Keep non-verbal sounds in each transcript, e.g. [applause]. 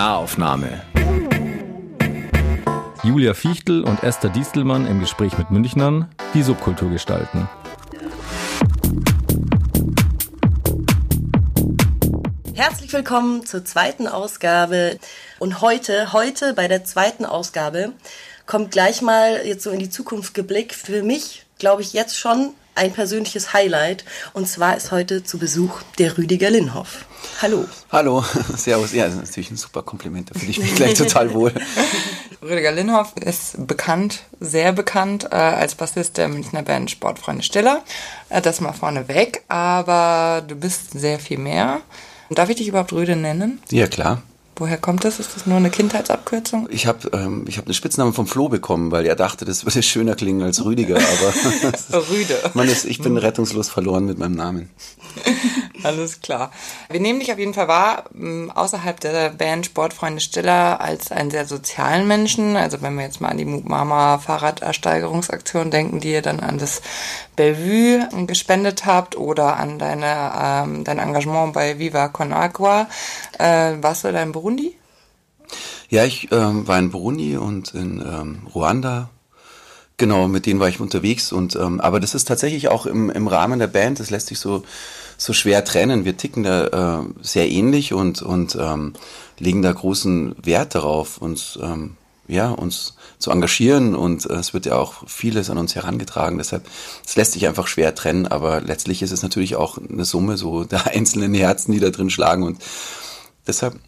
Nahaufnahme. Julia Fichtel und Esther Diestelmann im Gespräch mit Münchnern, die Subkultur gestalten. Herzlich willkommen zur zweiten Ausgabe. Und heute, heute bei der zweiten Ausgabe kommt gleich mal jetzt so in die Zukunft geblickt für mich, glaube ich, jetzt schon ein persönliches Highlight. Und zwar ist heute zu Besuch der Rüdiger Linhoff. Hallo. Hallo, [laughs] servus. Ja, das ist natürlich ein super Kompliment, da fühle ich mich gleich total [laughs] wohl. Rüdiger Linhoff ist bekannt, sehr bekannt äh, als Bassist der Münchner Band Sportfreunde Stiller. Äh, das mal vorneweg, aber du bist sehr viel mehr. Darf ich dich überhaupt Rüde nennen? Ja, klar. Woher kommt das? Ist das nur eine Kindheitsabkürzung? Ich habe ähm, ich hab einen Spitznamen vom Flo bekommen, weil er dachte, das würde schöner klingen als Rüdiger. Aber [laughs] Rüde. Man ist, ich bin rettungslos verloren mit meinem Namen. Alles klar. Wir nehmen dich auf jeden Fall wahr, außerhalb der Band Sportfreunde Stiller als einen sehr sozialen Menschen. Also wenn wir jetzt mal an die Mama Fahrradersteigerungsaktion denken, die ihr dann an das Bellevue gespendet habt oder an deine, ähm, dein Engagement bei Viva Con Agua. Äh, warst du da in Burundi? Ja, ich ähm, war in Burundi und in ähm, Ruanda Genau, mit denen war ich unterwegs und ähm, aber das ist tatsächlich auch im, im Rahmen der Band, das lässt sich so so schwer trennen. Wir ticken da äh, sehr ähnlich und und ähm, legen da großen Wert darauf, uns ähm, ja uns zu engagieren und äh, es wird ja auch vieles an uns herangetragen. Deshalb es lässt sich einfach schwer trennen, aber letztlich ist es natürlich auch eine Summe so [laughs] der einzelnen Herzen, die da drin schlagen und deshalb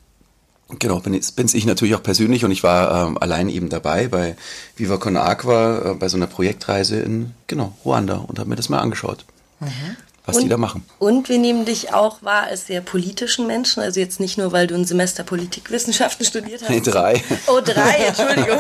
Genau, bin, bin's ich natürlich auch persönlich und ich war ähm, allein eben dabei bei Viva Con Aqua äh, bei so einer Projektreise in genau Ruanda und habe mir das mal angeschaut. Mhm was und, die da machen. Und wir nehmen dich auch wahr als sehr politischen Menschen, also jetzt nicht nur, weil du ein Semester Politikwissenschaften [laughs] studiert hast. Nee, drei. Oh, drei, [laughs] Entschuldigung.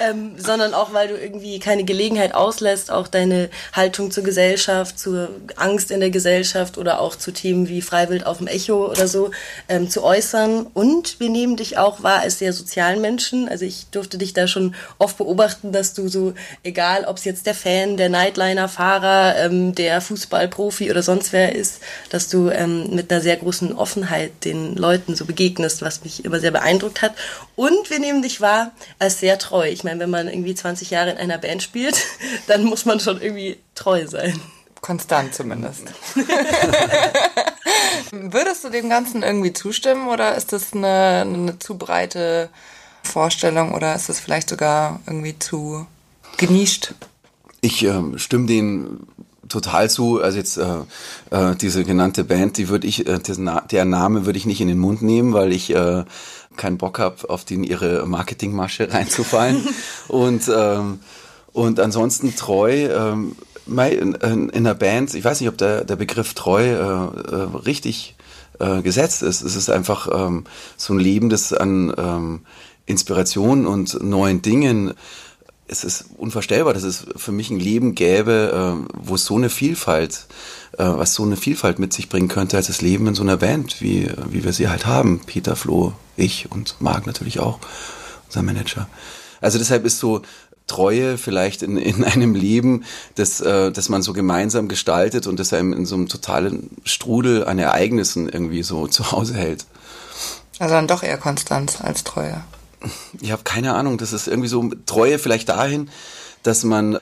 ähm, sondern auch, weil du irgendwie keine Gelegenheit auslässt, auch deine Haltung zur Gesellschaft, zur Angst in der Gesellschaft oder auch zu Themen wie Freiwild auf dem Echo oder so ähm, zu äußern. Und wir nehmen dich auch wahr als sehr sozialen Menschen. Also ich durfte dich da schon oft beobachten, dass du so, egal ob es jetzt der Fan, der Nightliner-Fahrer, ähm, der Fußballprofi, Profi oder sonst wer ist, dass du ähm, mit einer sehr großen Offenheit den Leuten so begegnest, was mich immer sehr beeindruckt hat. Und wir nehmen dich wahr als sehr treu. Ich meine, wenn man irgendwie 20 Jahre in einer Band spielt, [laughs] dann muss man schon irgendwie treu sein. Konstant zumindest. [laughs] [laughs] Würdest du dem Ganzen irgendwie zustimmen oder ist das eine, eine zu breite Vorstellung oder ist es vielleicht sogar irgendwie zu genischt? Ich äh, stimme den total zu. Also jetzt äh, äh, diese genannte Band, die würde ich, äh, der Name würde ich nicht in den Mund nehmen, weil ich äh, keinen Bock habe, auf den ihre Marketingmasche [laughs] reinzufallen. und ähm, und ansonsten treu. Ähm, in, in, einer Band, ich weiß nicht, ob der, der Begriff treu äh, äh, richtig äh, gesetzt ist. Es ist einfach ähm, so ein Leben, das an ähm, Inspiration und neuen Dingen es ist unvorstellbar, dass es für mich ein Leben gäbe, äh, wo es so eine Vielfalt, äh, was so eine Vielfalt mit sich bringen könnte, als das Leben in so einer Band, wie, wie wir sie halt haben. Peter, Flo, ich und Marc natürlich auch, unser Manager. Also deshalb ist so Treue vielleicht in, in einem Leben, das, äh, das man so gemeinsam gestaltet und das einem in so einem totalen Strudel an Ereignissen irgendwie so zu Hause hält. Also dann doch eher Konstanz als Treue ich habe keine Ahnung, das ist irgendwie so Treue vielleicht dahin, dass man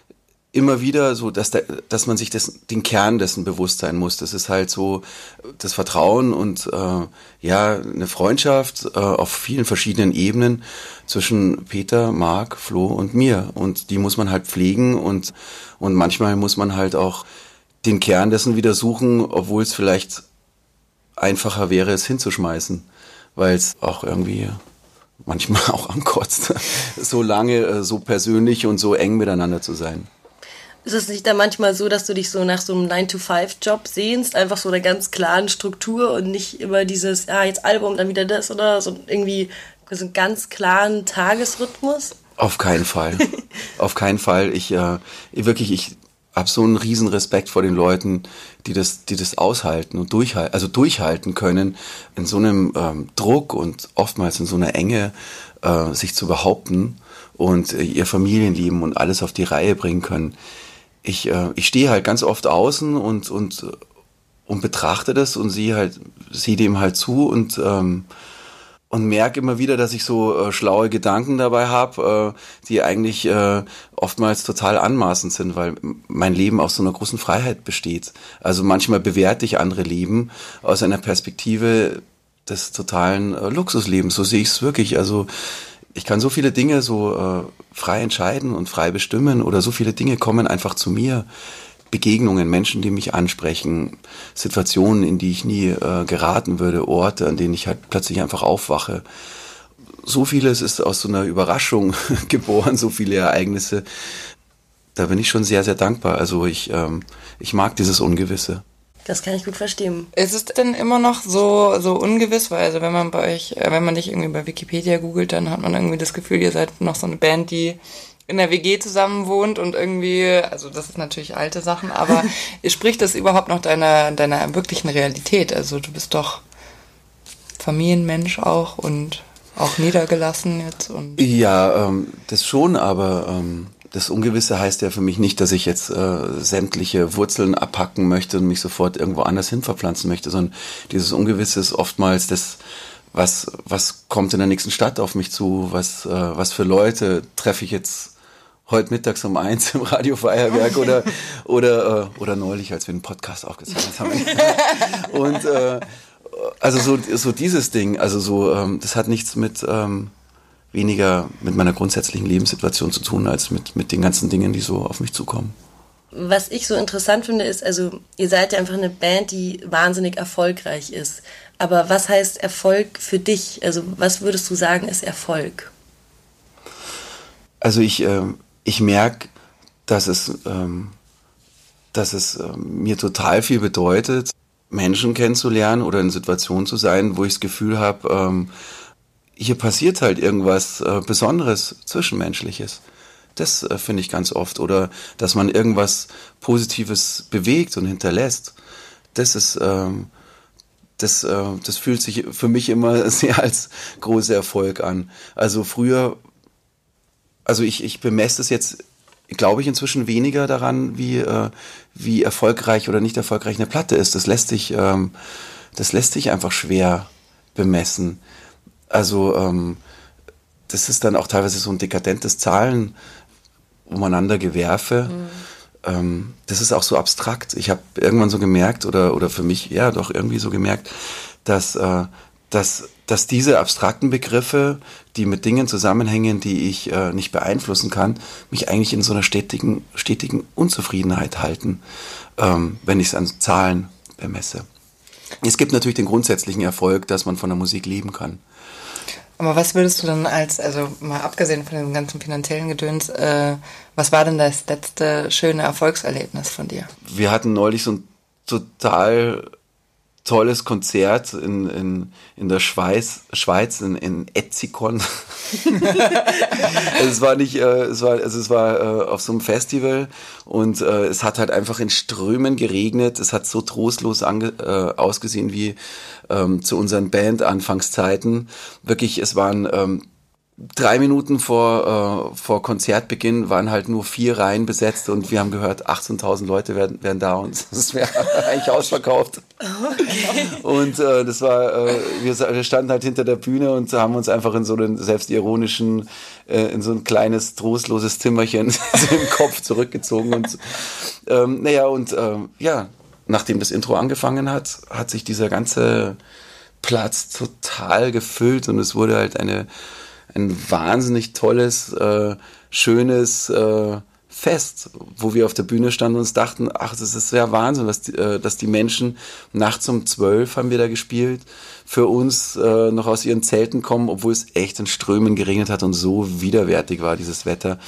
immer wieder so, dass, der, dass man sich des, den Kern dessen bewusst sein muss. Das ist halt so das Vertrauen und äh, ja eine Freundschaft äh, auf vielen verschiedenen Ebenen zwischen Peter, Marc, Flo und mir. Und die muss man halt pflegen und und manchmal muss man halt auch den Kern dessen wieder suchen, obwohl es vielleicht einfacher wäre, es hinzuschmeißen, weil es auch irgendwie manchmal [laughs] auch ankotzt, so lange, äh, so persönlich und so eng miteinander zu sein. Ist es nicht dann manchmal so, dass du dich so nach so einem 9-to-5-Job sehnst, einfach so einer ganz klaren Struktur und nicht immer dieses, ja, jetzt Album, dann wieder das oder so irgendwie so einen ganz klaren Tagesrhythmus? Auf keinen Fall. [laughs] Auf keinen Fall. Ich, äh, wirklich, ich habe so einen riesen Respekt vor den Leuten, die das, die das aushalten und durchhalten, also durchhalten können, in so einem ähm, Druck und oftmals in so einer Enge äh, sich zu behaupten und äh, ihr Familienleben und alles auf die Reihe bringen können. Ich, äh, ich stehe halt ganz oft außen und, und, und betrachte das und sehe halt, sehe dem halt zu und, ähm, und merke immer wieder, dass ich so äh, schlaue Gedanken dabei habe, äh, die eigentlich äh, oftmals total anmaßend sind, weil mein Leben aus so einer großen Freiheit besteht. Also manchmal bewerte ich andere Leben aus einer Perspektive des totalen äh, Luxuslebens. So sehe ich es wirklich. Also ich kann so viele Dinge so äh, frei entscheiden und frei bestimmen oder so viele Dinge kommen einfach zu mir. Begegnungen, Menschen, die mich ansprechen, Situationen, in die ich nie äh, geraten würde, Orte, an denen ich halt plötzlich einfach aufwache. So vieles ist aus so einer Überraschung [laughs] geboren, so viele Ereignisse. Da bin ich schon sehr, sehr dankbar. Also ich, ähm, ich mag dieses Ungewisse. Das kann ich gut verstehen. Ist es denn immer noch so, so ungewiss? Weil also wenn man bei euch, äh, wenn man dich irgendwie bei Wikipedia googelt, dann hat man irgendwie das Gefühl, ihr seid noch so eine Band, die in der WG zusammen wohnt und irgendwie, also das ist natürlich alte Sachen, aber [laughs] spricht das überhaupt noch deiner, deiner wirklichen Realität? Also du bist doch Familienmensch auch und auch niedergelassen jetzt und. Ja, ähm, das schon, aber ähm, das Ungewisse heißt ja für mich nicht, dass ich jetzt äh, sämtliche Wurzeln abhacken möchte und mich sofort irgendwo anders hin verpflanzen möchte, sondern dieses Ungewisse ist oftmals das, was, was kommt in der nächsten Stadt auf mich zu, was, äh, was für Leute treffe ich jetzt heute mittags um eins im Radio Feuerwerk oder oder äh, oder neulich, als wir einen Podcast aufgezeichnet haben. [laughs] Und äh, also so so dieses Ding, also so ähm, das hat nichts mit ähm, weniger mit meiner grundsätzlichen Lebenssituation zu tun als mit mit den ganzen Dingen, die so auf mich zukommen. Was ich so interessant finde, ist, also ihr seid ja einfach eine Band, die wahnsinnig erfolgreich ist. Aber was heißt Erfolg für dich? Also was würdest du sagen ist Erfolg? Also ich äh, ich merke, dass es, ähm, dass es äh, mir total viel bedeutet, Menschen kennenzulernen oder in Situationen zu sein, wo ich das Gefühl habe, ähm, hier passiert halt irgendwas äh, Besonderes, Zwischenmenschliches. Das äh, finde ich ganz oft. Oder dass man irgendwas Positives bewegt und hinterlässt. Das ist, ähm, das, äh, das fühlt sich für mich immer [laughs] sehr als großer Erfolg an. Also früher also ich, ich bemesse es jetzt, glaube ich, inzwischen weniger daran, wie, äh, wie erfolgreich oder nicht erfolgreich eine Platte ist. Das lässt sich, ähm, das lässt sich einfach schwer bemessen. Also ähm, das ist dann auch teilweise so ein dekadentes Zahlen umeinander gewerfe. Mhm. Ähm, das ist auch so abstrakt. Ich habe irgendwann so gemerkt oder oder für mich ja doch irgendwie so gemerkt, dass äh, dass, dass diese abstrakten Begriffe, die mit Dingen zusammenhängen, die ich äh, nicht beeinflussen kann, mich eigentlich in so einer stetigen, stetigen Unzufriedenheit halten, ähm, wenn ich es an Zahlen bemesse. Es gibt natürlich den grundsätzlichen Erfolg, dass man von der Musik leben kann. Aber was würdest du dann als, also mal abgesehen von dem ganzen finanziellen Gedöns, äh, was war denn das letzte schöne Erfolgserlebnis von dir? Wir hatten neulich so ein total tolles Konzert in, in, in der Schweiz, Schweiz in, in Etzikon. es war nicht, äh, es war, also es war äh, auf so einem Festival und äh, es hat halt einfach in Strömen geregnet. Es hat so trostlos ange, äh, ausgesehen wie ähm, zu unseren Band-Anfangszeiten. Wirklich, es waren ähm, drei Minuten vor, äh, vor Konzertbeginn waren halt nur vier Reihen besetzt und wir haben gehört, 18.000 Leute werden, werden da und [laughs] das wäre eigentlich ausverkauft. Okay. Und äh, das war, äh, wir, wir standen halt hinter der Bühne und haben uns einfach in so einen selbstironischen, äh, in so ein kleines, trostloses Zimmerchen [laughs] im Kopf zurückgezogen und ähm, naja, und äh, ja, nachdem das Intro angefangen hat, hat sich dieser ganze Platz total gefüllt und es wurde halt eine ein wahnsinnig tolles, äh, schönes äh, Fest, wo wir auf der Bühne standen und uns dachten, ach, das ist ja Wahnsinn, was die, äh, dass die Menschen nachts um zwölf haben wir da gespielt, für uns äh, noch aus ihren Zelten kommen, obwohl es echt in Strömen geregnet hat und so widerwärtig war dieses Wetter.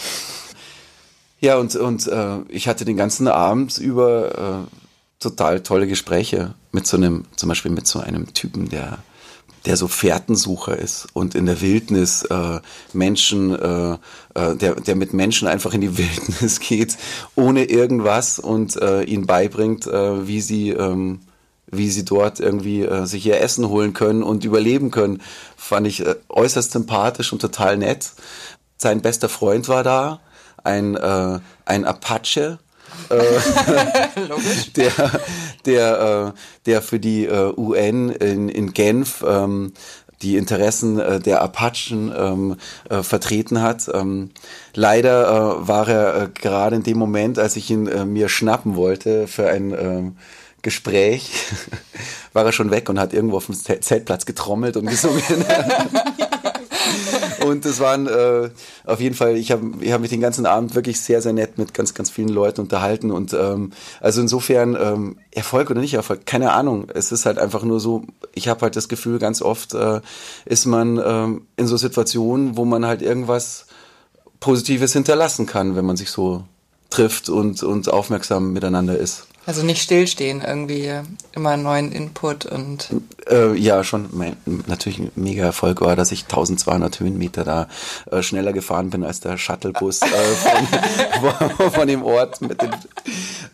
Ja, und, und äh, ich hatte den ganzen Abend über äh, total tolle Gespräche mit so einem, zum Beispiel mit so einem Typen, der der so Fährtensucher ist und in der Wildnis äh, Menschen, äh, äh, der, der mit Menschen einfach in die [laughs] Wildnis geht, ohne irgendwas und äh, ihnen beibringt, äh, wie sie ähm, wie sie dort irgendwie äh, sich ihr Essen holen können und überleben können, fand ich äh, äußerst sympathisch und total nett. Sein bester Freund war da, ein, äh, ein Apache, [laughs] der, der, äh, der für die äh, UN in, in Genf ähm, die Interessen äh, der Apachen ähm, äh, vertreten hat. Ähm, leider äh, war er äh, gerade in dem Moment, als ich ihn äh, mir schnappen wollte für ein äh, Gespräch, [laughs] war er schon weg und hat irgendwo auf dem Zeltplatz getrommelt und gesungen. [laughs] und es waren äh, auf jeden Fall, ich habe ich hab mich den ganzen Abend wirklich sehr, sehr nett mit ganz, ganz vielen Leuten unterhalten. Und ähm, also insofern, ähm, Erfolg oder nicht Erfolg, keine Ahnung. Es ist halt einfach nur so, ich habe halt das Gefühl, ganz oft äh, ist man ähm, in so Situationen, wo man halt irgendwas Positives hinterlassen kann, wenn man sich so trifft und, und aufmerksam miteinander ist. Also nicht stillstehen, irgendwie immer neuen Input und. Äh, ja, schon. Mein, natürlich ein mega Erfolg war, dass ich 1200 Höhenmeter da äh, schneller gefahren bin als der Shuttlebus äh, von, [laughs] von, dem Ort. Mit dem,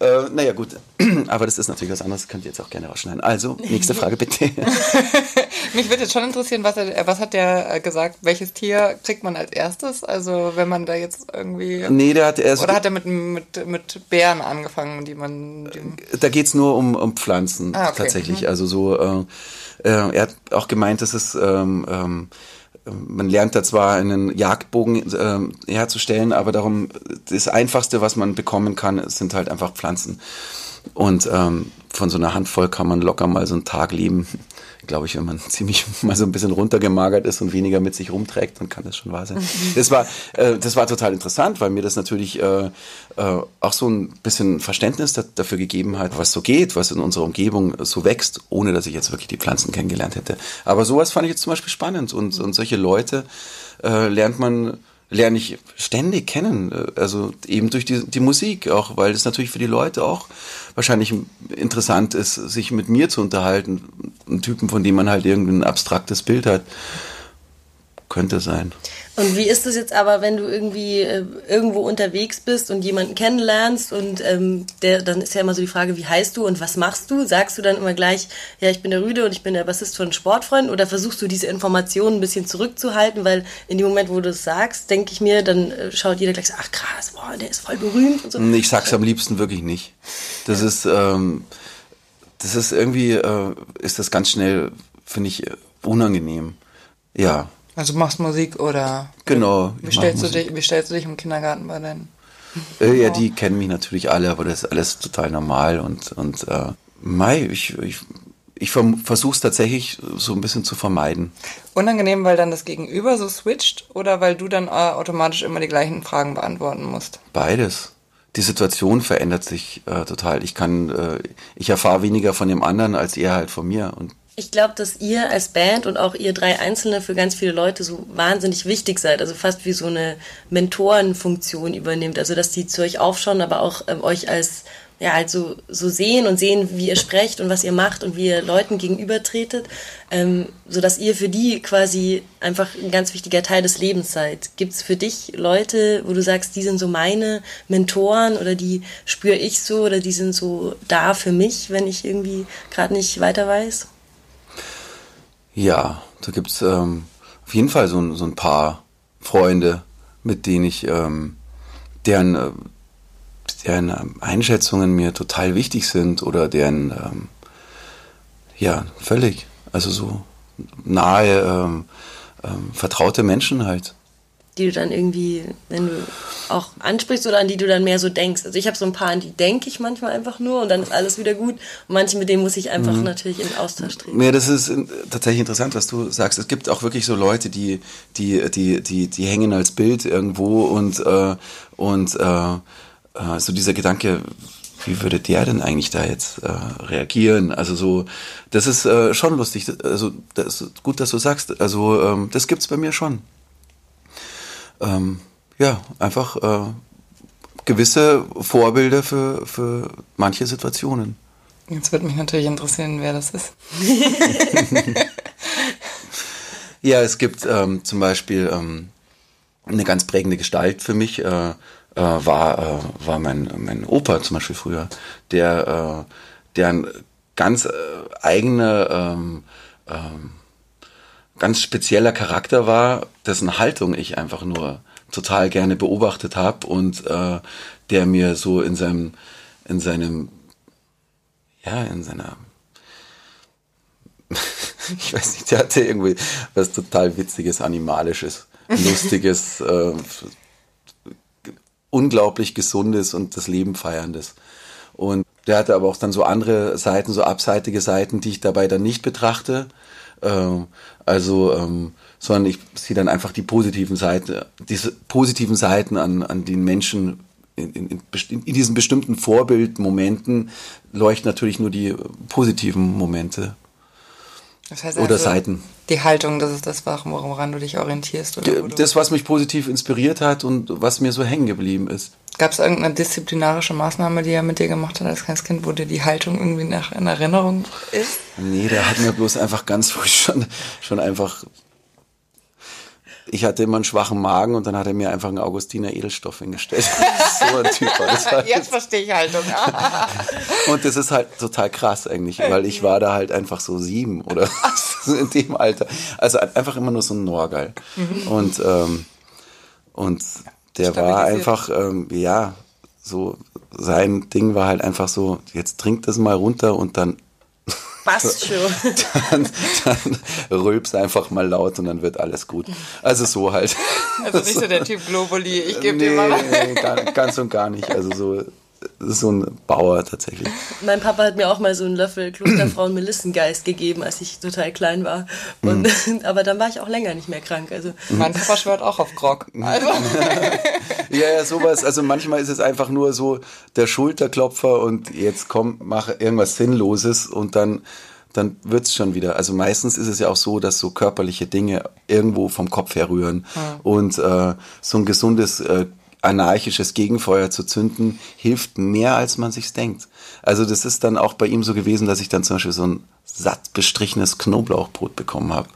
äh, naja, gut. Aber das ist natürlich was anderes. Könnt ihr jetzt auch gerne rausschneiden. Also, nächste Frage bitte. [laughs] Mich würde jetzt schon interessieren, was, er, was hat der gesagt? Welches Tier kriegt man als erstes? Also, wenn man da jetzt irgendwie. Nee, der hat erst. Oder hat er mit, mit, mit Bären angefangen, die man. Die da geht's nur um, um Pflanzen ah, okay. tatsächlich. Mhm. Also so, äh, äh, er hat auch gemeint, dass es ähm, ähm, man lernt da zwar einen Jagdbogen äh, herzustellen, aber darum das Einfachste, was man bekommen kann, sind halt einfach Pflanzen. Und ähm, von so einer Handvoll kann man locker mal so einen Tag leben glaube ich, wenn man [laughs] ziemlich mal so ein bisschen runtergemagert ist und weniger mit sich rumträgt, dann kann das schon wahr sein. Das war, äh, das war total interessant, weil mir das natürlich äh, äh, auch so ein bisschen Verständnis da, dafür gegeben hat, was so geht, was in unserer Umgebung so wächst, ohne dass ich jetzt wirklich die Pflanzen kennengelernt hätte. Aber sowas fand ich jetzt zum Beispiel spannend und, und solche Leute äh, lernt man lerne ich ständig kennen. Also eben durch die, die Musik auch, weil es natürlich für die Leute auch wahrscheinlich interessant ist, sich mit mir zu unterhalten. Ein Typen, von dem man halt irgendein abstraktes Bild hat. Könnte sein. Und wie ist es jetzt aber, wenn du irgendwie äh, irgendwo unterwegs bist und jemanden kennenlernst und ähm, der, dann ist ja immer so die Frage, wie heißt du und was machst du? Sagst du dann immer gleich, ja, ich bin der Rüde und ich bin der Bassist von Sportfreunden oder versuchst du diese Informationen ein bisschen zurückzuhalten, weil in dem Moment, wo du es sagst, denke ich mir, dann äh, schaut jeder gleich so, ach krass, boah, der ist voll berühmt und so. Ich sag's am liebsten wirklich nicht. Das ist, ähm, das ist irgendwie, äh, ist das ganz schnell, finde ich, unangenehm. Ja. Also du machst Musik oder genau. Wie stellst, du dich, wie stellst du dich im Kindergarten bei deinen? Äh, ja, die kennen mich natürlich alle, aber das ist alles total normal und und äh, Mai, ich, ich, ich versuche es tatsächlich so ein bisschen zu vermeiden. Unangenehm, weil dann das Gegenüber so switcht oder weil du dann äh, automatisch immer die gleichen Fragen beantworten musst? Beides. Die Situation verändert sich äh, total. Ich kann, äh, ich erfahre weniger von dem anderen als er halt von mir und ich glaube, dass ihr als Band und auch ihr drei Einzelne für ganz viele Leute so wahnsinnig wichtig seid. Also fast wie so eine Mentorenfunktion übernimmt. Also dass die zu euch aufschauen, aber auch ähm, euch als ja halt so, so sehen und sehen, wie ihr sprecht und was ihr macht und wie ihr Leuten gegenübertretet, ähm, sodass ihr für die quasi einfach ein ganz wichtiger Teil des Lebens seid. Gibt es für dich Leute, wo du sagst, die sind so meine Mentoren oder die spüre ich so oder die sind so da für mich, wenn ich irgendwie gerade nicht weiter weiß? Ja, da gibt's ähm, auf jeden Fall so, so ein paar Freunde, mit denen ich, ähm, deren, äh, deren Einschätzungen mir total wichtig sind oder deren, ähm, ja, völlig, also so nahe, ähm, ähm, vertraute Menschen halt die du dann irgendwie, wenn du auch ansprichst oder an die du dann mehr so denkst. Also ich habe so ein paar, an die denke ich manchmal einfach nur und dann ist alles wieder gut. Und manche, mit denen muss ich einfach mhm. natürlich in Austausch treten. Ja, das ist tatsächlich interessant, was du sagst. Es gibt auch wirklich so Leute, die, die, die, die, die hängen als Bild irgendwo und, äh, und äh, äh so dieser Gedanke, wie würde der denn eigentlich da jetzt äh, reagieren? Also so, das ist äh, schon lustig. Also das ist gut, dass du sagst. Also ähm, das gibt's bei mir schon ähm, ja, einfach äh, gewisse Vorbilder für, für manche Situationen. Jetzt würde mich natürlich interessieren, wer das ist. [laughs] ja, es gibt ähm, zum Beispiel ähm, eine ganz prägende Gestalt für mich, äh, äh, war, äh, war mein, mein Opa zum Beispiel früher, der, äh, der ein ganz äh, eigener, ähm, ähm, ganz spezieller Charakter war, dessen Haltung ich einfach nur total gerne beobachtet habe und äh, der mir so in seinem, in seinem, ja, in seiner [laughs] ich weiß nicht, der hatte irgendwie was total Witziges, Animalisches, Lustiges, äh, unglaublich Gesundes und das Leben Feierndes. Und der hatte aber auch dann so andere Seiten, so abseitige Seiten, die ich dabei dann nicht betrachte. Äh, also, ähm, sondern ich sehe dann einfach die positiven Seiten, diese positiven Seiten an, an den Menschen in, in, in diesen bestimmten Vorbildmomenten leuchten natürlich nur die positiven Momente das heißt oder also, Seiten. Die Haltung, das ist das, woran du dich orientierst? Oder das, was mich positiv inspiriert hat und was mir so hängen geblieben ist. Gab es irgendeine disziplinarische Maßnahme, die er mit dir gemacht hat als kleines Kind, wo dir die Haltung irgendwie nach in Erinnerung ist? Nee, der hat mir bloß einfach ganz [laughs] früh schon, schon einfach ich hatte immer einen schwachen Magen und dann hat er mir einfach einen Augustiner Edelstoff hingestellt. [laughs] so ein Typ war das halt. Jetzt verstehe ich Haltung. [laughs] und das ist halt total krass eigentlich, weil ich war da halt einfach so sieben oder [laughs] so in dem Alter. Also einfach immer nur so ein Norgal. Und, ähm, und der war einfach, ähm, ja, so sein Ding war halt einfach so, jetzt trinkt das mal runter und dann Passt schon. [laughs] Dann, dann rülps einfach mal laut und dann wird alles gut. Also so halt. Also nicht so der [laughs] Typ Globuli, ich gebe nee, dir mal. Nee, ganz und gar nicht. Also so so ein Bauer tatsächlich. Mein Papa hat mir auch mal so einen Löffel Klosterfrauen Melissengeist gegeben, als ich total klein war. Und, mm. [laughs] aber dann war ich auch länger nicht mehr krank. Also. Mein Papa schwört auch auf Grog. Also. [laughs] ja, ja, sowas. Also manchmal ist es einfach nur so der Schulterklopfer und jetzt komm, mach irgendwas Sinnloses und dann dann wird's schon wieder. Also meistens ist es ja auch so, dass so körperliche Dinge irgendwo vom Kopf herrühren. Hm. Und äh, so ein gesundes äh, anarchisches Gegenfeuer zu zünden, hilft mehr, als man sich denkt. Also das ist dann auch bei ihm so gewesen, dass ich dann zum Beispiel so ein satt bestrichenes Knoblauchbrot bekommen habe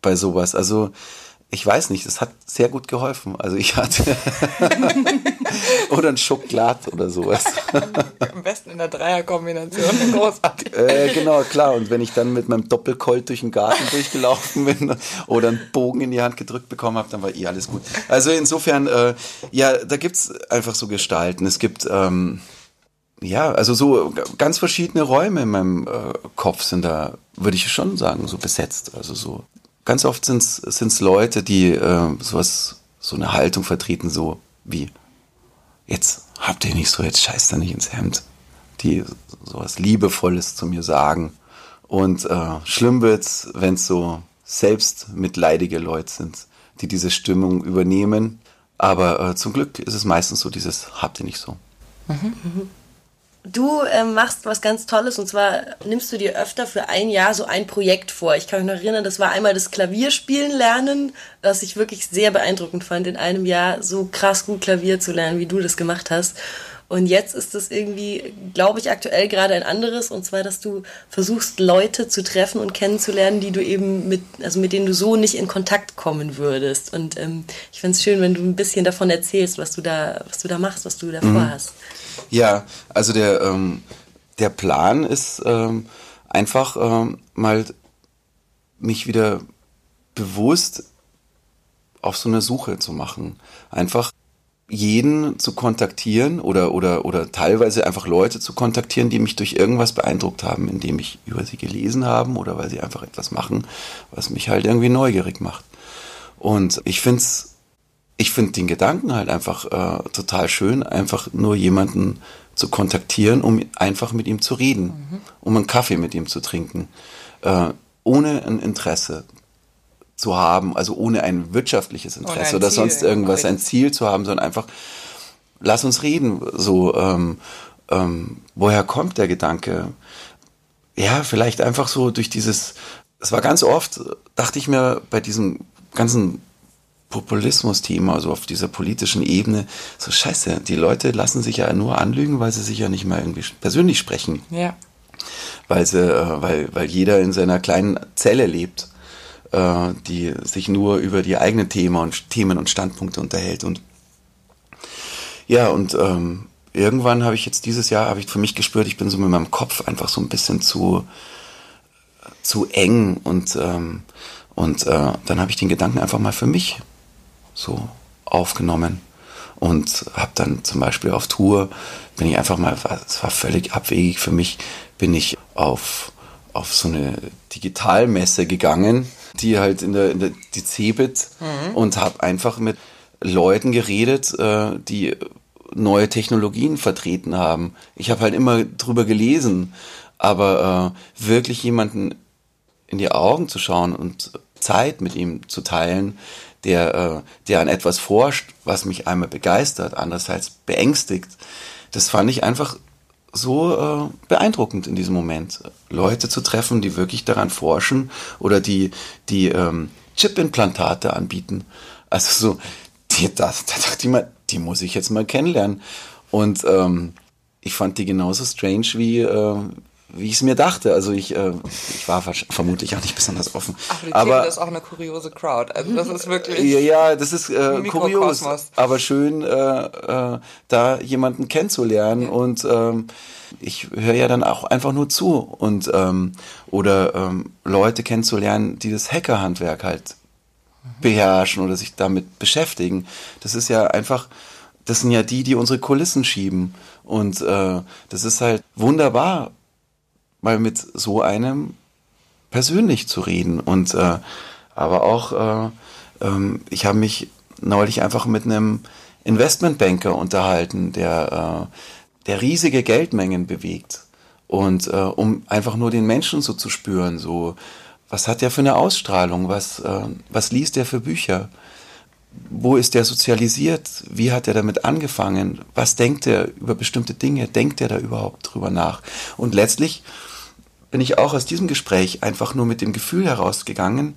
bei sowas. Also ich weiß nicht, das hat sehr gut geholfen. Also ich hatte [laughs] oder ein Schokolad oder sowas. Am besten in der Dreierkombination, [laughs] großartig. Äh, genau, klar. Und wenn ich dann mit meinem Doppelcolt durch den Garten durchgelaufen bin oder einen Bogen in die Hand gedrückt bekommen habe, dann war eh alles gut. Also insofern, äh, ja, da gibt's einfach so Gestalten. Es gibt ähm, ja, also so ganz verschiedene Räume in meinem äh, Kopf sind da, würde ich schon sagen, so besetzt. Also so ganz oft sind es Leute, die äh, sowas, so eine Haltung vertreten, so wie, jetzt habt ihr nicht so, jetzt scheißt da nicht ins Hemd. Die sowas Liebevolles zu mir sagen. Und äh, schlimm wird's, wenn es so selbstmitleidige Leute sind, die diese Stimmung übernehmen. Aber äh, zum Glück ist es meistens so dieses, habt ihr nicht so. Mhm. Du ähm, machst was ganz Tolles und zwar nimmst du dir öfter für ein Jahr so ein Projekt vor. Ich kann mich noch erinnern, das war einmal das Klavierspielen lernen, was ich wirklich sehr beeindruckend fand, in einem Jahr so krass gut Klavier zu lernen, wie du das gemacht hast. Und jetzt ist es irgendwie, glaube ich, aktuell gerade ein anderes, und zwar, dass du versuchst, Leute zu treffen und kennenzulernen, die du eben mit, also mit denen du so nicht in Kontakt kommen würdest. Und ähm, ich finde es schön, wenn du ein bisschen davon erzählst, was du da, was du da machst, was du da mhm. Ja, also der, ähm, der Plan ist ähm, einfach ähm, mal mich wieder bewusst auf so eine Suche zu machen. Einfach jeden zu kontaktieren oder, oder, oder teilweise einfach Leute zu kontaktieren, die mich durch irgendwas beeindruckt haben, indem ich über sie gelesen habe oder weil sie einfach etwas machen, was mich halt irgendwie neugierig macht. Und ich finde es ich finde den Gedanken halt einfach äh, total schön, einfach nur jemanden zu kontaktieren, um einfach mit ihm zu reden, mhm. um einen Kaffee mit ihm zu trinken, äh, ohne ein Interesse zu haben, also ohne ein wirtschaftliches Interesse oder, oder sonst irgendwas, ein Ziel zu haben, sondern einfach, lass uns reden, so, ähm, ähm, woher kommt der Gedanke? Ja, vielleicht einfach so durch dieses, es war ganz oft, dachte ich mir bei diesem ganzen Populismus-Thema, also auf dieser politischen Ebene, so scheiße, die Leute lassen sich ja nur anlügen, weil sie sich ja nicht mal irgendwie persönlich sprechen. Ja. Weil sie, äh, weil, weil jeder in seiner kleinen Zelle lebt, äh, die sich nur über die eigenen Themen und Themen und Standpunkte unterhält. Und ja, und ähm, irgendwann habe ich jetzt dieses Jahr, habe ich für mich gespürt, ich bin so mit meinem Kopf einfach so ein bisschen zu, zu eng und ähm, und äh, dann habe ich den Gedanken einfach mal für mich so aufgenommen und habe dann zum Beispiel auf Tour, bin ich einfach mal, es war völlig abwegig für mich, bin ich auf auf so eine Digitalmesse gegangen, die halt in der, in der die Cebit mhm. und habe einfach mit Leuten geredet, äh, die neue Technologien vertreten haben. Ich habe halt immer drüber gelesen, aber äh, wirklich jemanden in die Augen zu schauen und Zeit mit ihm zu teilen, der, äh, der an etwas forscht, was mich einmal begeistert, andererseits beängstigt, das fand ich einfach so äh, beeindruckend in diesem Moment. Leute zu treffen, die wirklich daran forschen oder die, die ähm, Chip-Implantate anbieten. Also so, die, da, da dachte ich mal, die muss ich jetzt mal kennenlernen. Und ähm, ich fand die genauso strange wie, äh, wie ich es mir dachte. Also ich, äh, ich war vermutlich auch nicht besonders offen. Ach, aber das ist auch eine kuriose Crowd. Also das ist wirklich. Ja, ja das ist äh, kurios, aber schön, äh, äh, da jemanden kennenzulernen. Ja. Und ähm, ich höre ja dann auch einfach nur zu und ähm, oder ähm, Leute kennenzulernen, die das Hackerhandwerk halt beherrschen oder sich damit beschäftigen. Das ist ja einfach, das sind ja die, die unsere Kulissen schieben. Und äh, das ist halt wunderbar, mal mit so einem persönlich zu reden. Und äh, aber auch, äh, ähm, ich habe mich neulich einfach mit einem Investmentbanker unterhalten, der, äh, der riesige Geldmengen bewegt. Und äh, um einfach nur den Menschen so zu spüren, so was hat der für eine Ausstrahlung, was, äh, was liest der für Bücher, wo ist der sozialisiert, wie hat er damit angefangen, was denkt er über bestimmte Dinge, denkt er da überhaupt drüber nach. Und letztlich bin ich auch aus diesem Gespräch einfach nur mit dem Gefühl herausgegangen,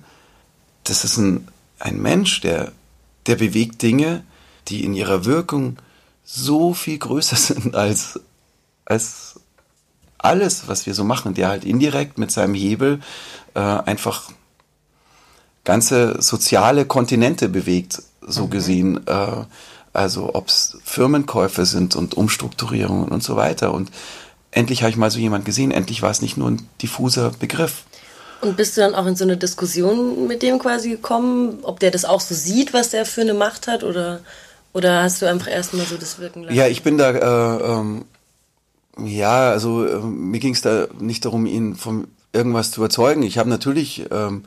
das ist ein, ein Mensch, der, der bewegt Dinge, die in ihrer Wirkung so viel größer [laughs] sind als, als alles, was wir so machen, der halt indirekt mit seinem Hebel äh, einfach ganze soziale Kontinente bewegt, so mhm. gesehen. Äh, also ob es Firmenkäufe sind und Umstrukturierungen und so weiter. Und endlich habe ich mal so jemand gesehen, endlich war es nicht nur ein diffuser Begriff. Und bist du dann auch in so eine Diskussion mit dem quasi gekommen, ob der das auch so sieht, was der für eine Macht hat, oder, oder hast du einfach erstmal so das Wirken lassen? Ja, ich bin da, äh, ähm, ja, also äh, mir ging es da nicht darum, ihn von irgendwas zu überzeugen. Ich habe natürlich ähm,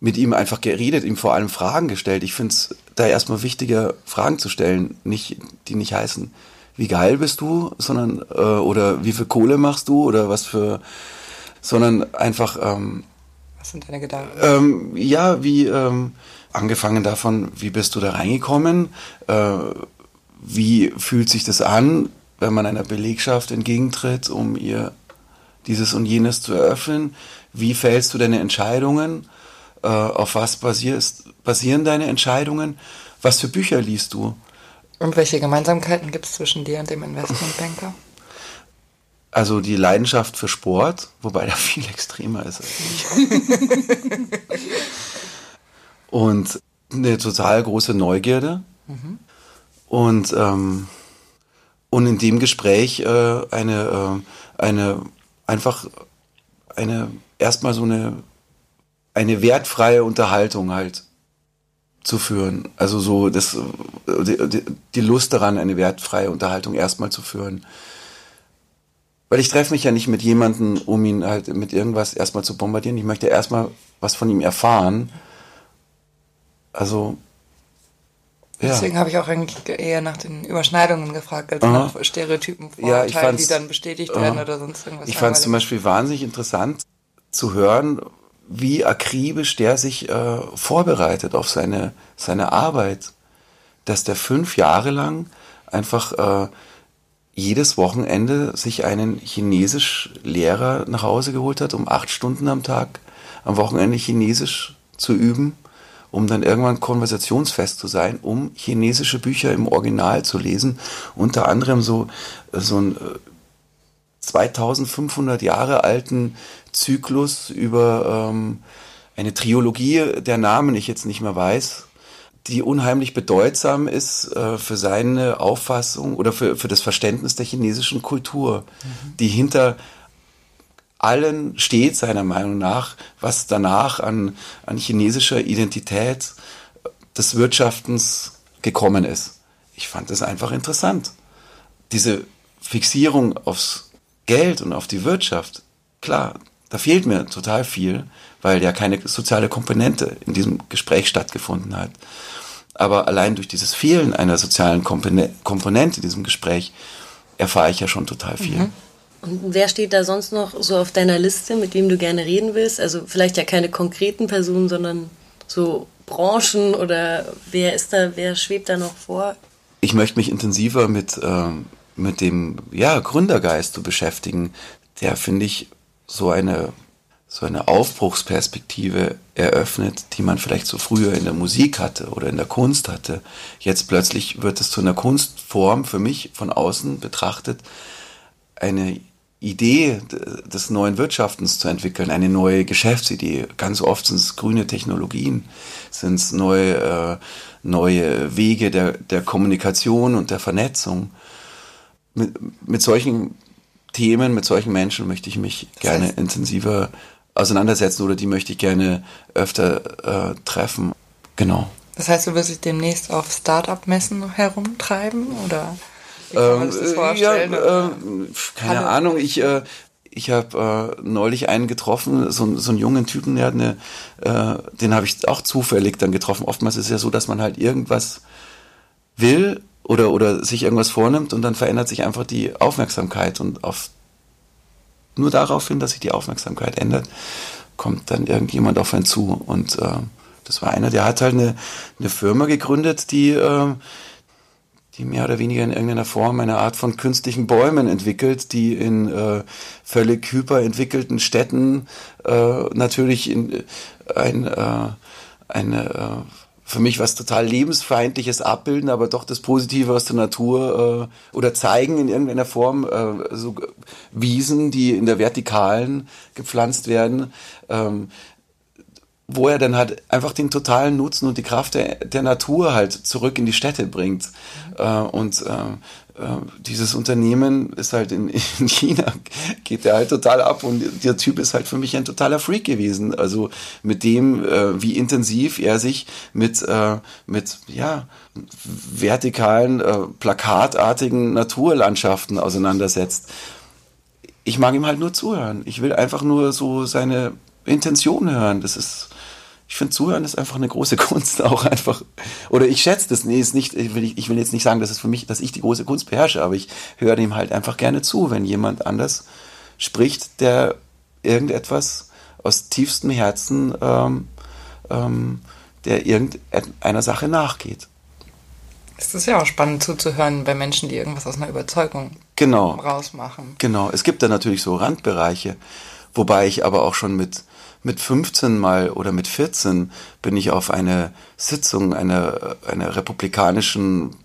mit ihm einfach geredet, ihm vor allem Fragen gestellt. Ich finde es da erstmal wichtiger, Fragen zu stellen, nicht, die nicht heißen, wie geil bist du, sondern äh, oder wie viel Kohle machst du oder was für, sondern einfach. Ähm, was sind deine Gedanken? Ähm, ja, wie ähm, angefangen davon, wie bist du da reingekommen? Äh, wie fühlt sich das an, wenn man einer Belegschaft entgegentritt, um ihr dieses und jenes zu eröffnen? Wie fällst du deine Entscheidungen? Äh, auf was basierst, basieren deine Entscheidungen? Was für Bücher liest du? Und welche Gemeinsamkeiten gibt es zwischen dir und dem Investmentbanker? Also die Leidenschaft für Sport, wobei der viel extremer ist als ich. [laughs] und eine total große Neugierde. Mhm. Und, ähm, und in dem Gespräch äh, eine, äh, eine einfach eine erstmal so eine eine wertfreie Unterhaltung halt zu führen. Also so das, die, die Lust daran, eine wertfreie Unterhaltung erstmal zu führen. Weil ich treffe mich ja nicht mit jemandem, um ihn halt mit irgendwas erstmal zu bombardieren. Ich möchte erstmal was von ihm erfahren. Also. Ja. Deswegen habe ich auch eigentlich eher nach den Überschneidungen gefragt, als Aha. nach Stereotypen, Vorurteilen, ja, die dann bestätigt werden oder sonst irgendwas. Ich fand es zum Beispiel wahnsinnig interessant zu hören, wie akribisch der sich äh, vorbereitet auf seine, seine Arbeit. Dass der fünf Jahre lang einfach äh, jedes Wochenende sich einen Chinesisch-Lehrer nach Hause geholt hat, um acht Stunden am Tag am Wochenende Chinesisch zu üben, um dann irgendwann konversationsfest zu sein, um chinesische Bücher im Original zu lesen. Unter anderem so, so ein 2500 äh, Jahre alten Zyklus über ähm, eine Trilogie, der Namen ich jetzt nicht mehr weiß, die unheimlich bedeutsam ist äh, für seine Auffassung oder für, für das Verständnis der chinesischen Kultur, mhm. die hinter allen steht, seiner Meinung nach, was danach an, an chinesischer Identität des Wirtschaftens gekommen ist. Ich fand das einfach interessant. Diese Fixierung aufs Geld und auf die Wirtschaft, klar, da fehlt mir total viel, weil ja keine soziale Komponente in diesem Gespräch stattgefunden hat. Aber allein durch dieses Fehlen einer sozialen Komponente in diesem Gespräch erfahre ich ja schon total viel. Mhm. Und wer steht da sonst noch so auf deiner Liste, mit dem du gerne reden willst? Also vielleicht ja keine konkreten Personen, sondern so Branchen oder wer ist da, wer schwebt da noch vor? Ich möchte mich intensiver mit, äh, mit dem ja, Gründergeist zu beschäftigen, der, finde ich, so eine, so eine Aufbruchsperspektive eröffnet, die man vielleicht so früher in der Musik hatte oder in der Kunst hatte. Jetzt plötzlich wird es zu einer Kunstform für mich von außen betrachtet, eine Idee des neuen Wirtschaftens zu entwickeln, eine neue Geschäftsidee. Ganz oft sind es grüne Technologien, sind es neue, äh, neue Wege der, der Kommunikation und der Vernetzung. Mit, mit solchen Themen, mit solchen Menschen möchte ich mich das gerne heißt, intensiver auseinandersetzen oder die möchte ich gerne öfter äh, treffen. Genau. Das heißt, du wirst dich demnächst auf Startup-Messen herumtreiben oder? Ähm, ja, äh, keine Ahnung. Ich, äh, ich habe äh, neulich einen getroffen, so, so einen jungen Typen, der hat eine, äh, den habe ich auch zufällig dann getroffen. Oftmals ist es ja so, dass man halt irgendwas will oder, oder sich irgendwas vornimmt und dann verändert sich einfach die Aufmerksamkeit und auf nur darauf hin, dass sich die Aufmerksamkeit ändert, kommt dann irgendjemand auf einen zu. Und äh, das war einer, der hat halt eine, eine Firma gegründet, die äh, die mehr oder weniger in irgendeiner Form eine Art von künstlichen Bäumen entwickelt, die in äh, völlig hyperentwickelten Städten äh, natürlich in, ein, äh, eine äh, für mich was total lebensfeindliches abbilden, aber doch das Positive aus der Natur äh, oder zeigen in irgendeiner Form äh, so Wiesen, die in der Vertikalen gepflanzt werden. Ähm, wo er dann halt einfach den totalen Nutzen und die Kraft der, der Natur halt zurück in die Städte bringt. Äh, und äh, dieses Unternehmen ist halt in, in China, geht der halt total ab und der Typ ist halt für mich ein totaler Freak gewesen. Also mit dem, äh, wie intensiv er sich mit, äh, mit ja, vertikalen, äh, plakatartigen Naturlandschaften auseinandersetzt. Ich mag ihm halt nur zuhören. Ich will einfach nur so seine Intention hören. Das ist ich finde, Zuhören ist einfach eine große [laughs] Kunst, auch einfach. Oder ich schätze das. Nee, ist nicht, ich will, ich will jetzt nicht sagen, dass es für mich, dass ich die große Kunst beherrsche, aber ich höre dem halt einfach gerne zu, wenn jemand anders spricht, der irgendetwas aus tiefstem Herzen, ähm, ähm, der irgendeiner Sache nachgeht. Es ist ja auch spannend zuzuhören bei Menschen, die irgendwas aus einer Überzeugung genau. rausmachen. Genau. Es gibt da natürlich so Randbereiche, wobei ich aber auch schon mit mit 15 mal oder mit 14 bin ich auf eine Sitzung einer, einer republikanischen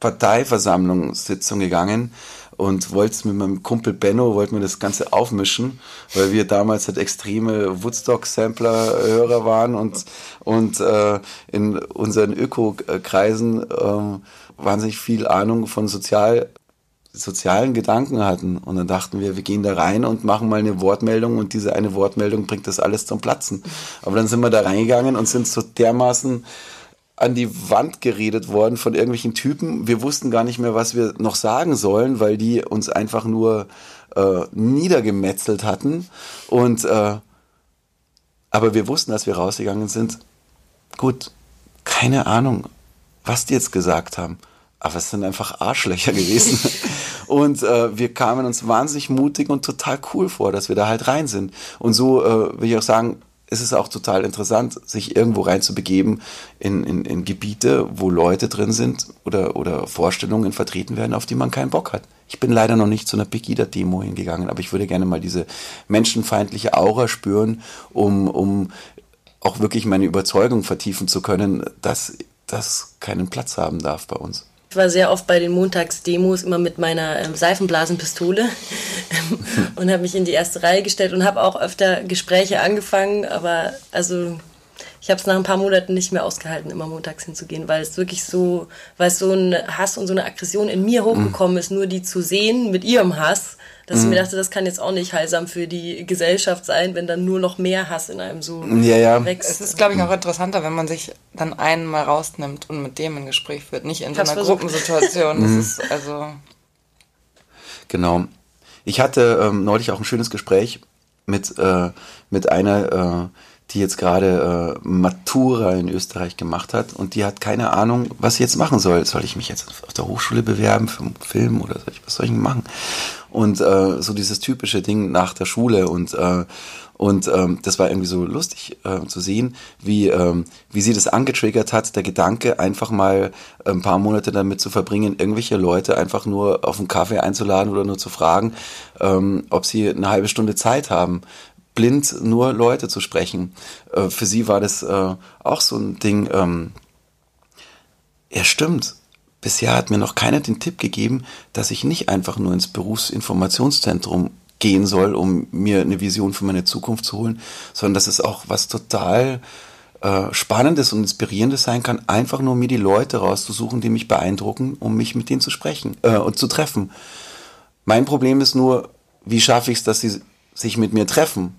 Parteiversammlungssitzung gegangen und wollte mit meinem Kumpel Benno, wollten wir das Ganze aufmischen, weil wir damals halt extreme Woodstock-Sampler-Hörer waren und, und äh, in unseren Öko-Kreisen äh, wahnsinnig viel Ahnung von Sozial sozialen Gedanken hatten. Und dann dachten wir, wir gehen da rein und machen mal eine Wortmeldung und diese eine Wortmeldung bringt das alles zum Platzen. Aber dann sind wir da reingegangen und sind so dermaßen an die Wand geredet worden von irgendwelchen Typen. Wir wussten gar nicht mehr, was wir noch sagen sollen, weil die uns einfach nur äh, niedergemetzelt hatten. Und äh, aber wir wussten, als wir rausgegangen sind, gut, keine Ahnung, was die jetzt gesagt haben aber es sind einfach Arschlöcher gewesen. [laughs] und äh, wir kamen uns wahnsinnig mutig und total cool vor, dass wir da halt rein sind. Und so äh, will ich auch sagen, es ist auch total interessant, sich irgendwo reinzubegeben in, in, in Gebiete, wo Leute drin sind oder, oder Vorstellungen vertreten werden, auf die man keinen Bock hat. Ich bin leider noch nicht zu einer Pegida-Demo hingegangen, aber ich würde gerne mal diese menschenfeindliche Aura spüren, um, um auch wirklich meine Überzeugung vertiefen zu können, dass das keinen Platz haben darf bei uns. Ich war sehr oft bei den Montagsdemos immer mit meiner ähm, Seifenblasenpistole [laughs] und habe mich in die erste Reihe gestellt und habe auch öfter Gespräche angefangen, aber also ich habe es nach ein paar Monaten nicht mehr ausgehalten, immer montags hinzugehen, weil es wirklich so, weil es so ein Hass und so eine Aggression in mir hochgekommen ist, nur die zu sehen mit ihrem Hass dass mhm. ich mir mhm. dachte, das kann jetzt auch nicht heilsam für die Gesellschaft sein, wenn dann nur noch mehr Hass in einem so ja, ja. wächst. Es ist, glaube ich, auch interessanter, wenn man sich dann einen mal rausnimmt und mit dem ein Gespräch führt, nicht in so einer versucht. Gruppensituation. Das mhm. ist also. Genau. Ich hatte ähm, neulich auch ein schönes Gespräch mit, äh, mit einer, äh, die jetzt gerade äh, Matura in Österreich gemacht hat und die hat keine Ahnung, was sie jetzt machen soll. Soll ich mich jetzt auf der Hochschule bewerben für einen Film oder soll ich, was soll ich machen? Und äh, so dieses typische Ding nach der Schule und äh, und ähm, das war irgendwie so lustig äh, zu sehen, wie, ähm, wie sie das angetriggert hat, der Gedanke, einfach mal ein paar Monate damit zu verbringen, irgendwelche Leute einfach nur auf einen Kaffee einzuladen oder nur zu fragen, ähm, ob sie eine halbe Stunde Zeit haben blind nur Leute zu sprechen. Äh, für sie war das äh, auch so ein Ding. Ähm, ja, stimmt. Bisher hat mir noch keiner den Tipp gegeben, dass ich nicht einfach nur ins Berufsinformationszentrum gehen soll, um mir eine Vision für meine Zukunft zu holen, sondern dass es auch was total äh, Spannendes und Inspirierendes sein kann, einfach nur mir die Leute rauszusuchen, die mich beeindrucken, um mich mit denen zu sprechen äh, und zu treffen. Mein Problem ist nur, wie schaffe ich es, dass sie sich mit mir treffen?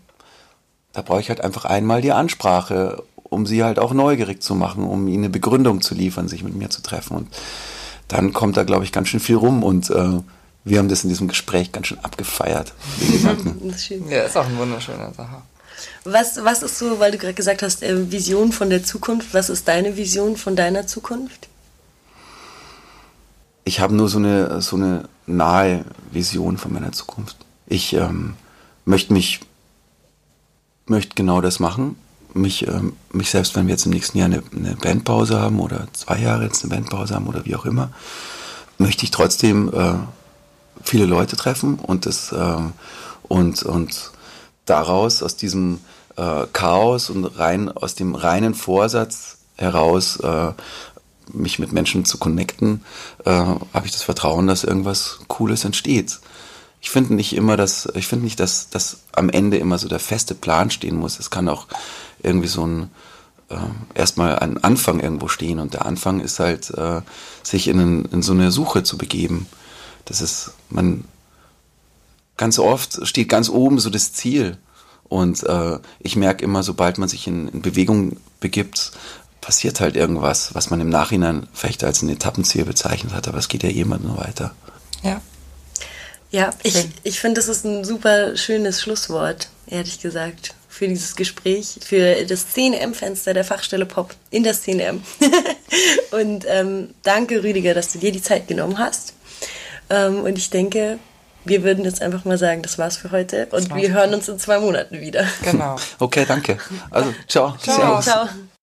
Da brauche ich halt einfach einmal die Ansprache, um sie halt auch neugierig zu machen, um ihnen eine Begründung zu liefern, sich mit mir zu treffen. Und dann kommt da, glaube ich, ganz schön viel rum und äh, wir haben das in diesem Gespräch ganz schön abgefeiert. [laughs] das ist schön. Ja, ist auch eine wunderschöne Sache. Was, was ist so, weil du gerade gesagt hast, äh, Vision von der Zukunft, was ist deine Vision von deiner Zukunft? Ich habe nur so eine, so eine nahe Vision von meiner Zukunft. Ich ähm, möchte mich möchte genau das machen. Mich, ähm, mich selbst, wenn wir jetzt im nächsten Jahr eine, eine, Bandpause haben oder zwei Jahre jetzt eine Bandpause haben oder wie auch immer, möchte ich trotzdem äh, viele Leute treffen und das äh, und, und daraus aus diesem äh, Chaos und rein aus dem reinen Vorsatz heraus äh, mich mit Menschen zu connecten, äh, habe ich das Vertrauen, dass irgendwas Cooles entsteht ich finde nicht immer, dass, ich finde nicht, dass, dass am Ende immer so der feste Plan stehen muss. Es kann auch irgendwie so ein, äh, erstmal ein Anfang irgendwo stehen und der Anfang ist halt, äh, sich in, in so eine Suche zu begeben. Das ist, man, ganz oft steht ganz oben so das Ziel. Und äh, ich merke immer, sobald man sich in, in Bewegung begibt, passiert halt irgendwas, was man im Nachhinein vielleicht als ein Etappenziel bezeichnet hat, aber es geht ja jemand nur weiter. Ja. Ja, ich, ich finde, das ist ein super schönes Schlusswort, ehrlich gesagt, für dieses Gespräch, für das CNM-Fenster der Fachstelle Pop in der CNM. [laughs] und ähm, danke, Rüdiger, dass du dir die Zeit genommen hast. Ähm, und ich denke, wir würden jetzt einfach mal sagen, das war's für heute und wir hören uns in zwei Monaten wieder. Genau. [laughs] Okay, danke. Also, ciao. Ciao. ciao.